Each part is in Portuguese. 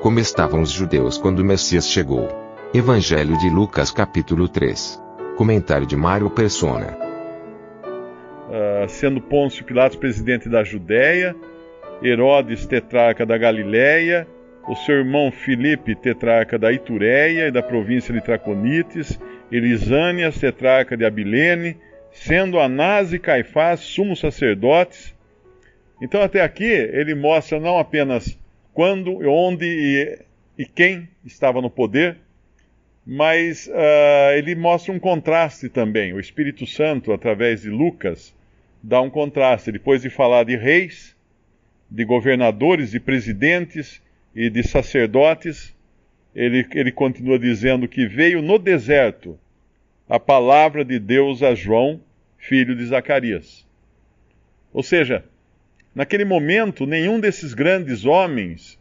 Como estavam os judeus quando o Messias chegou? Evangelho de Lucas capítulo 3. Comentário de Mário Persona. Uh, sendo Pôncio Pilatos presidente da Judéia, Herodes tetrarca da Galiléia, o seu irmão Filipe tetrarca da Itureia e da província de Traconites, Elisânias tetrarca de Abilene, sendo Anás e Caifás sumos sacerdotes. Então até aqui ele mostra não apenas quando, onde e, e quem estava no poder, mas uh, ele mostra um contraste também. O Espírito Santo, através de Lucas, dá um contraste. Depois de falar de reis, de governadores, de presidentes e de sacerdotes, ele, ele continua dizendo que veio no deserto a palavra de Deus a João, filho de Zacarias. Ou seja, naquele momento, nenhum desses grandes homens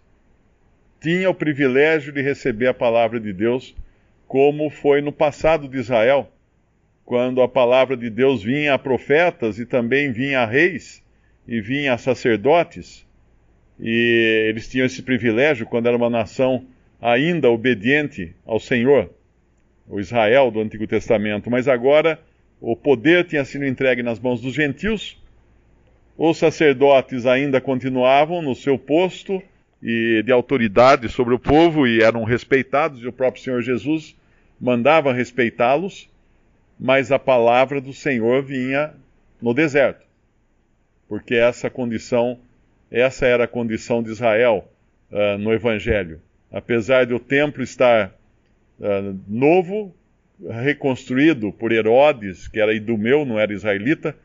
tinha o privilégio de receber a palavra de Deus, como foi no passado de Israel, quando a palavra de Deus vinha a profetas e também vinha a reis e vinha a sacerdotes, e eles tinham esse privilégio quando era uma nação ainda obediente ao Senhor, o Israel do Antigo Testamento, mas agora o poder tinha sido entregue nas mãos dos gentios, os sacerdotes ainda continuavam no seu posto e de autoridade sobre o povo e eram respeitados, e o próprio Senhor Jesus mandava respeitá-los, mas a palavra do Senhor vinha no deserto porque essa condição, essa era a condição de Israel uh, no Evangelho. Apesar de o templo estar uh, novo, reconstruído por Herodes, que era idumeu, não era israelita,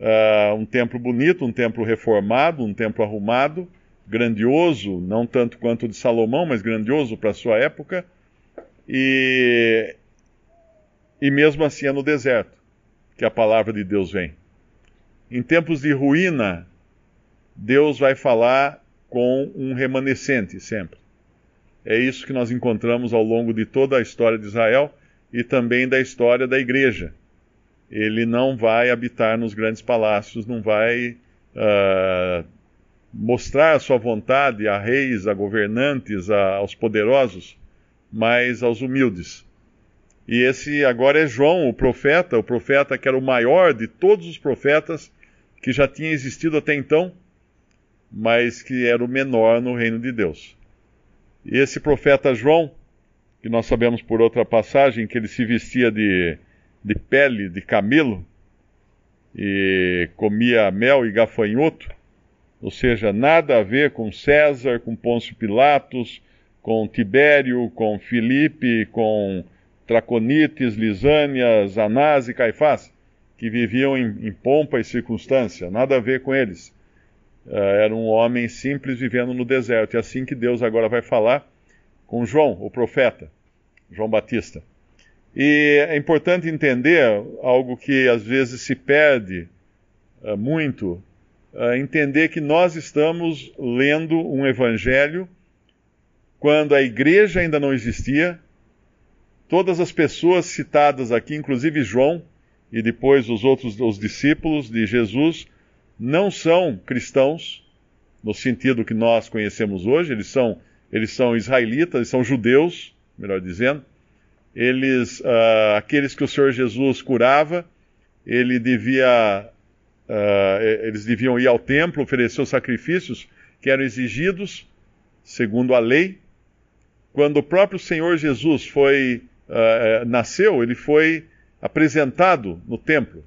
uh, um templo bonito, um templo reformado, um templo arrumado, grandioso, não tanto quanto o de Salomão, mas grandioso para a sua época, e, e mesmo assim é no deserto que a palavra de Deus vem. Em tempos de ruína, Deus vai falar com um remanescente sempre. É isso que nós encontramos ao longo de toda a história de Israel e também da história da igreja. Ele não vai habitar nos grandes palácios, não vai uh, mostrar a sua vontade a reis, a governantes, a, aos poderosos, mas aos humildes. E esse agora é João, o profeta, o profeta que era o maior de todos os profetas que já tinha existido até então, mas que era o menor no reino de Deus. E esse profeta João, que nós sabemos por outra passagem que ele se vestia de, de pele de camelo e comia mel e gafanhoto, ou seja, nada a ver com César, com Pôncio Pilatos, com Tibério, com Filipe, com Traconites, Lisânias, Anás e Caifás que viviam em, em pompa e circunstância, nada a ver com eles. Uh, era um homem simples vivendo no deserto. É assim que Deus agora vai falar com João, o profeta, João Batista. E é importante entender algo que às vezes se perde uh, muito, uh, entender que nós estamos lendo um evangelho quando a igreja ainda não existia. Todas as pessoas citadas aqui, inclusive João, e depois os outros os discípulos de Jesus não são cristãos no sentido que nós conhecemos hoje, eles são eles são israelitas, eles são judeus, melhor dizendo. Eles uh, aqueles que o Senhor Jesus curava, ele devia uh, eles deviam ir ao templo oferecer os sacrifícios que eram exigidos segundo a lei. Quando o próprio Senhor Jesus foi uh, nasceu, ele foi apresentado no templo,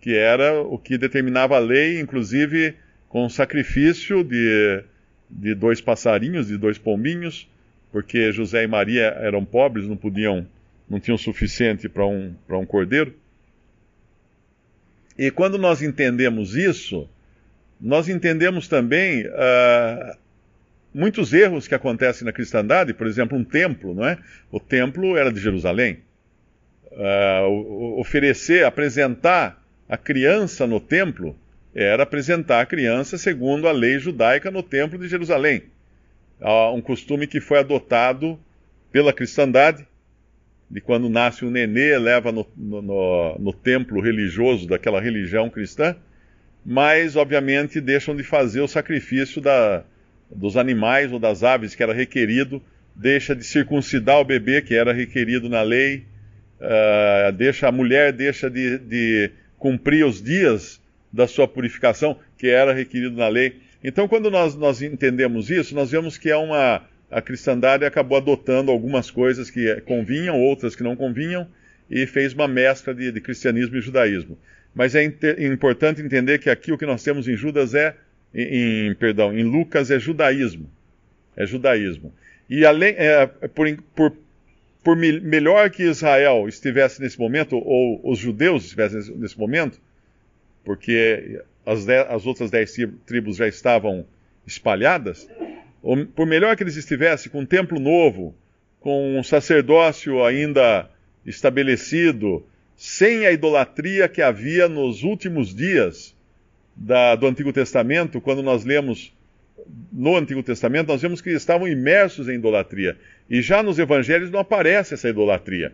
que era o que determinava a lei, inclusive com sacrifício de, de dois passarinhos, de dois pombinhos, porque José e Maria eram pobres, não podiam, não tinham suficiente para um, para um cordeiro. E quando nós entendemos isso, nós entendemos também uh, muitos erros que acontecem na cristandade, por exemplo, um templo, não é? O templo era de Jerusalém. Uh, oferecer, apresentar a criança no templo era apresentar a criança segundo a lei judaica no templo de Jerusalém. Um costume que foi adotado pela cristandade, de quando nasce um nenê, leva no, no, no, no templo religioso daquela religião cristã, mas obviamente deixam de fazer o sacrifício da, dos animais ou das aves que era requerido, deixa de circuncidar o bebê que era requerido na lei, uh, deixa a mulher deixa de, de cumprir os dias da sua purificação que era requerido na lei. Então, quando nós, nós entendemos isso, nós vemos que é uma a cristandade acabou adotando algumas coisas que convinham, outras que não convinham, e fez uma mescla de, de cristianismo e judaísmo. Mas é importante entender que aqui o que nós temos em Judas é, em, em perdão, em Lucas é judaísmo, é judaísmo. E além, é, por, por, por melhor que Israel estivesse nesse momento, ou os judeus estivessem nesse momento, porque as, dez, as outras dez tribos já estavam espalhadas, por melhor que eles estivessem, com um templo novo, com um sacerdócio ainda estabelecido, sem a idolatria que havia nos últimos dias da, do Antigo Testamento, quando nós lemos no Antigo Testamento, nós vemos que eles estavam imersos em idolatria. E já nos evangelhos não aparece essa idolatria.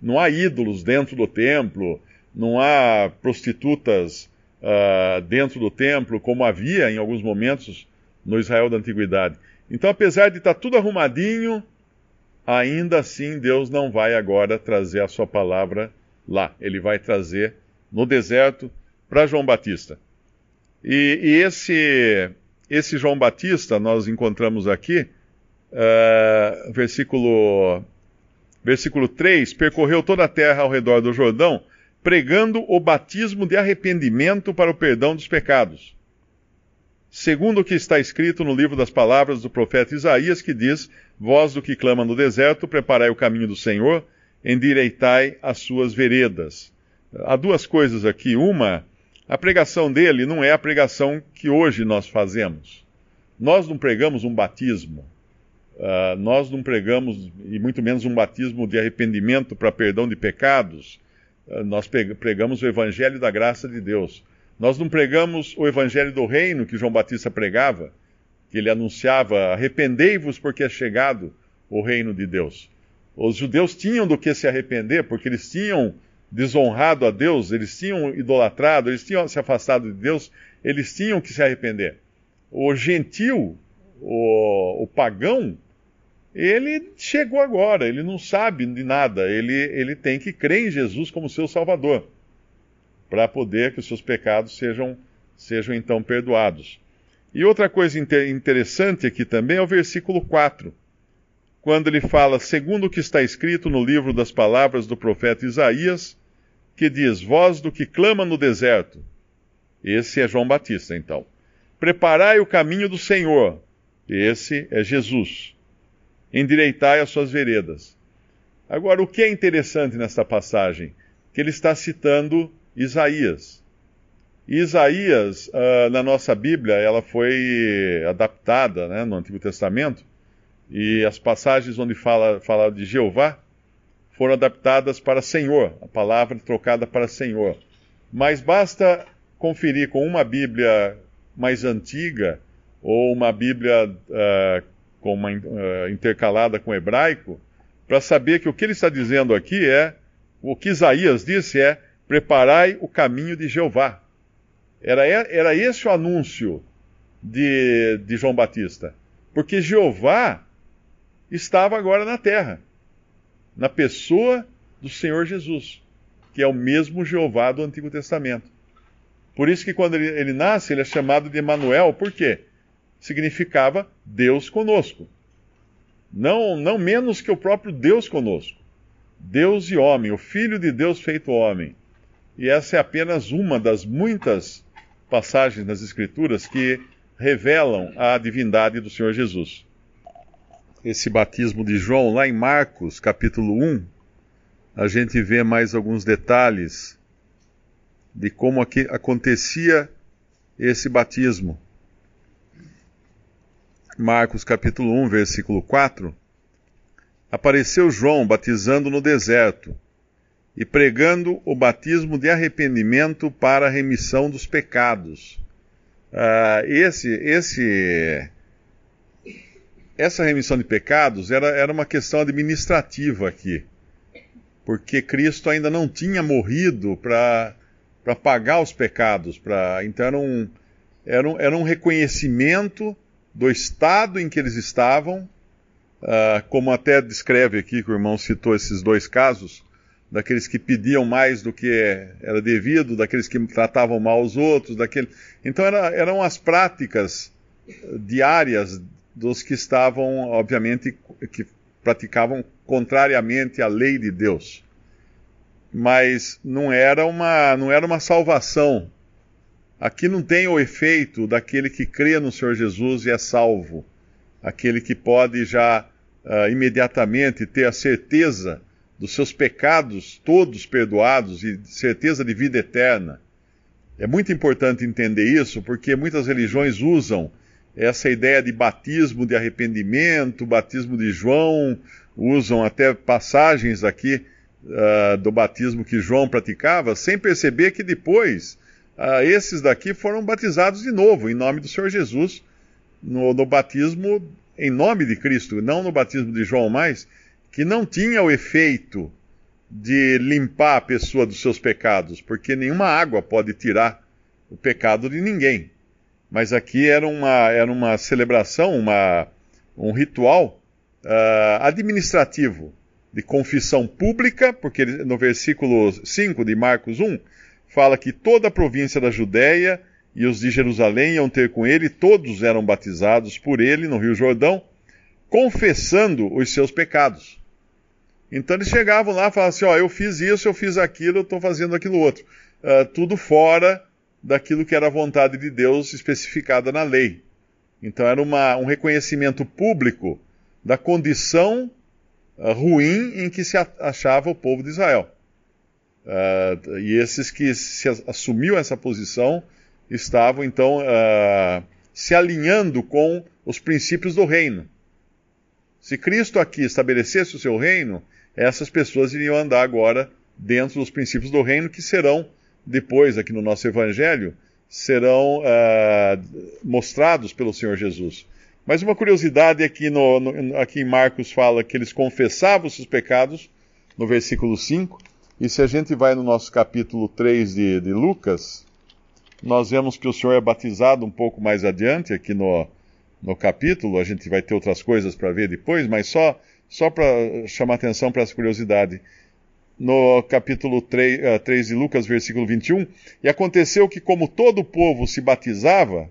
Não há ídolos dentro do templo, não há prostitutas uh, dentro do templo, como havia em alguns momentos no Israel da antiguidade. Então, apesar de estar tudo arrumadinho, ainda assim Deus não vai agora trazer a sua palavra lá. Ele vai trazer no deserto para João Batista. E, e, esse, esse João Batista nós encontramos aqui, uh, versículo, versículo 3: percorreu toda a terra ao redor do Jordão, pregando o batismo de arrependimento para o perdão dos pecados segundo o que está escrito no livro das palavras do profeta Isaías, que diz: Vós do que clama no deserto, preparai o caminho do Senhor, endireitai as suas veredas. Há duas coisas aqui. Uma, a pregação dele não é a pregação que hoje nós fazemos. Nós não pregamos um batismo. Uh, nós não pregamos, e muito menos um batismo de arrependimento para perdão de pecados. Uh, nós pregamos o evangelho da graça de Deus. Nós não pregamos o evangelho do reino que João Batista pregava, que ele anunciava: arrependei-vos porque é chegado o reino de Deus. Os judeus tinham do que se arrepender, porque eles tinham desonrado a Deus, eles tinham idolatrado, eles tinham se afastado de Deus, eles tinham que se arrepender. O gentil, o, o pagão, ele chegou agora, ele não sabe de nada, ele, ele tem que crer em Jesus como seu Salvador para poder que os seus pecados sejam, sejam então perdoados. E outra coisa inter interessante aqui também é o versículo 4, quando ele fala, segundo o que está escrito no livro das palavras do profeta Isaías, que diz: Voz do que clama no deserto. Esse é João Batista, então. Preparai o caminho do Senhor. Esse é Jesus. Endireitai as suas veredas. Agora, o que é interessante nesta passagem? Que ele está citando Isaías. Isaías, uh, na nossa Bíblia, ela foi adaptada né, no Antigo Testamento, e as passagens onde fala, fala de Jeová foram adaptadas para Senhor, a palavra trocada para Senhor. Mas basta conferir com uma Bíblia mais antiga, ou uma Bíblia uh, com uma, uh, intercalada com hebraico, para saber que o que ele está dizendo aqui é, o que Isaías disse é, Preparai o caminho de Jeová. Era, era esse o anúncio de, de João Batista. Porque Jeová estava agora na terra, na pessoa do Senhor Jesus, que é o mesmo Jeová do Antigo Testamento. Por isso que quando ele, ele nasce, ele é chamado de Emanuel, por quê? Significava Deus conosco. Não, não menos que o próprio Deus conosco. Deus e homem, o Filho de Deus feito homem. E essa é apenas uma das muitas passagens nas Escrituras que revelam a divindade do Senhor Jesus. Esse batismo de João, lá em Marcos, capítulo 1, a gente vê mais alguns detalhes de como acontecia esse batismo. Marcos capítulo 1, versículo 4. Apareceu João batizando no deserto e pregando o batismo de arrependimento para a remissão dos pecados. Uh, esse, esse, essa remissão de pecados era, era uma questão administrativa aqui, porque Cristo ainda não tinha morrido para pagar os pecados, pra, então era um, era, um, era um reconhecimento do estado em que eles estavam, uh, como até descreve aqui, que o irmão citou esses dois casos, daqueles que pediam mais do que era devido, daqueles que tratavam mal os outros, daquele... então era, eram as práticas diárias dos que estavam, obviamente, que praticavam contrariamente à lei de Deus. Mas não era uma, não era uma salvação. Aqui não tem o efeito daquele que crê no Senhor Jesus e é salvo. Aquele que pode já uh, imediatamente ter a certeza dos seus pecados todos perdoados e certeza de vida eterna. É muito importante entender isso, porque muitas religiões usam essa ideia de batismo de arrependimento, batismo de João, usam até passagens aqui uh, do batismo que João praticava, sem perceber que depois uh, esses daqui foram batizados de novo, em nome do Senhor Jesus, no, no batismo em nome de Cristo, não no batismo de João mais, que não tinha o efeito de limpar a pessoa dos seus pecados, porque nenhuma água pode tirar o pecado de ninguém. Mas aqui era uma, era uma celebração, uma, um ritual uh, administrativo de confissão pública, porque no versículo 5 de Marcos 1 fala que toda a província da Judéia e os de Jerusalém iam ter com ele, todos eram batizados por ele no Rio Jordão, confessando os seus pecados. Então eles chegavam lá e falavam assim: Ó, eu fiz isso, eu fiz aquilo, eu estou fazendo aquilo outro. Uh, tudo fora daquilo que era a vontade de Deus especificada na lei. Então era uma, um reconhecimento público da condição uh, ruim em que se achava o povo de Israel. Uh, e esses que se assumiu essa posição estavam então se alinhando com os princípios do reino. Se Cristo aqui estabelecesse o seu reino, essas pessoas iriam andar agora dentro dos princípios do reino que serão, depois, aqui no nosso Evangelho, serão uh, mostrados pelo Senhor Jesus. Mas uma curiosidade aqui, no, no, aqui em Marcos fala que eles confessavam os seus pecados, no versículo 5, e se a gente vai no nosso capítulo 3 de, de Lucas, nós vemos que o Senhor é batizado um pouco mais adiante, aqui no, no capítulo, a gente vai ter outras coisas para ver depois, mas só só para chamar atenção para essa curiosidade, no capítulo 3, uh, 3 de Lucas, versículo 21, e aconteceu que, como todo o povo se batizava,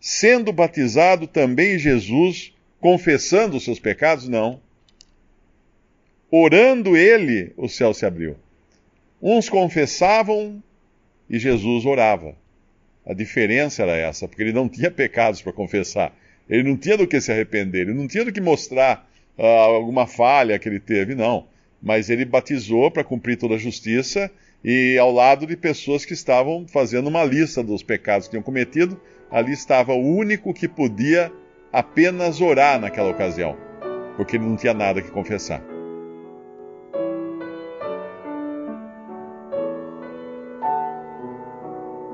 sendo batizado também Jesus, confessando os seus pecados, não. Orando ele, o céu se abriu. Uns confessavam e Jesus orava. A diferença era essa, porque ele não tinha pecados para confessar. Ele não tinha do que se arrepender, ele não tinha do que mostrar uh, alguma falha que ele teve, não. Mas ele batizou para cumprir toda a justiça e ao lado de pessoas que estavam fazendo uma lista dos pecados que tinham cometido, ali estava o único que podia apenas orar naquela ocasião, porque ele não tinha nada que confessar.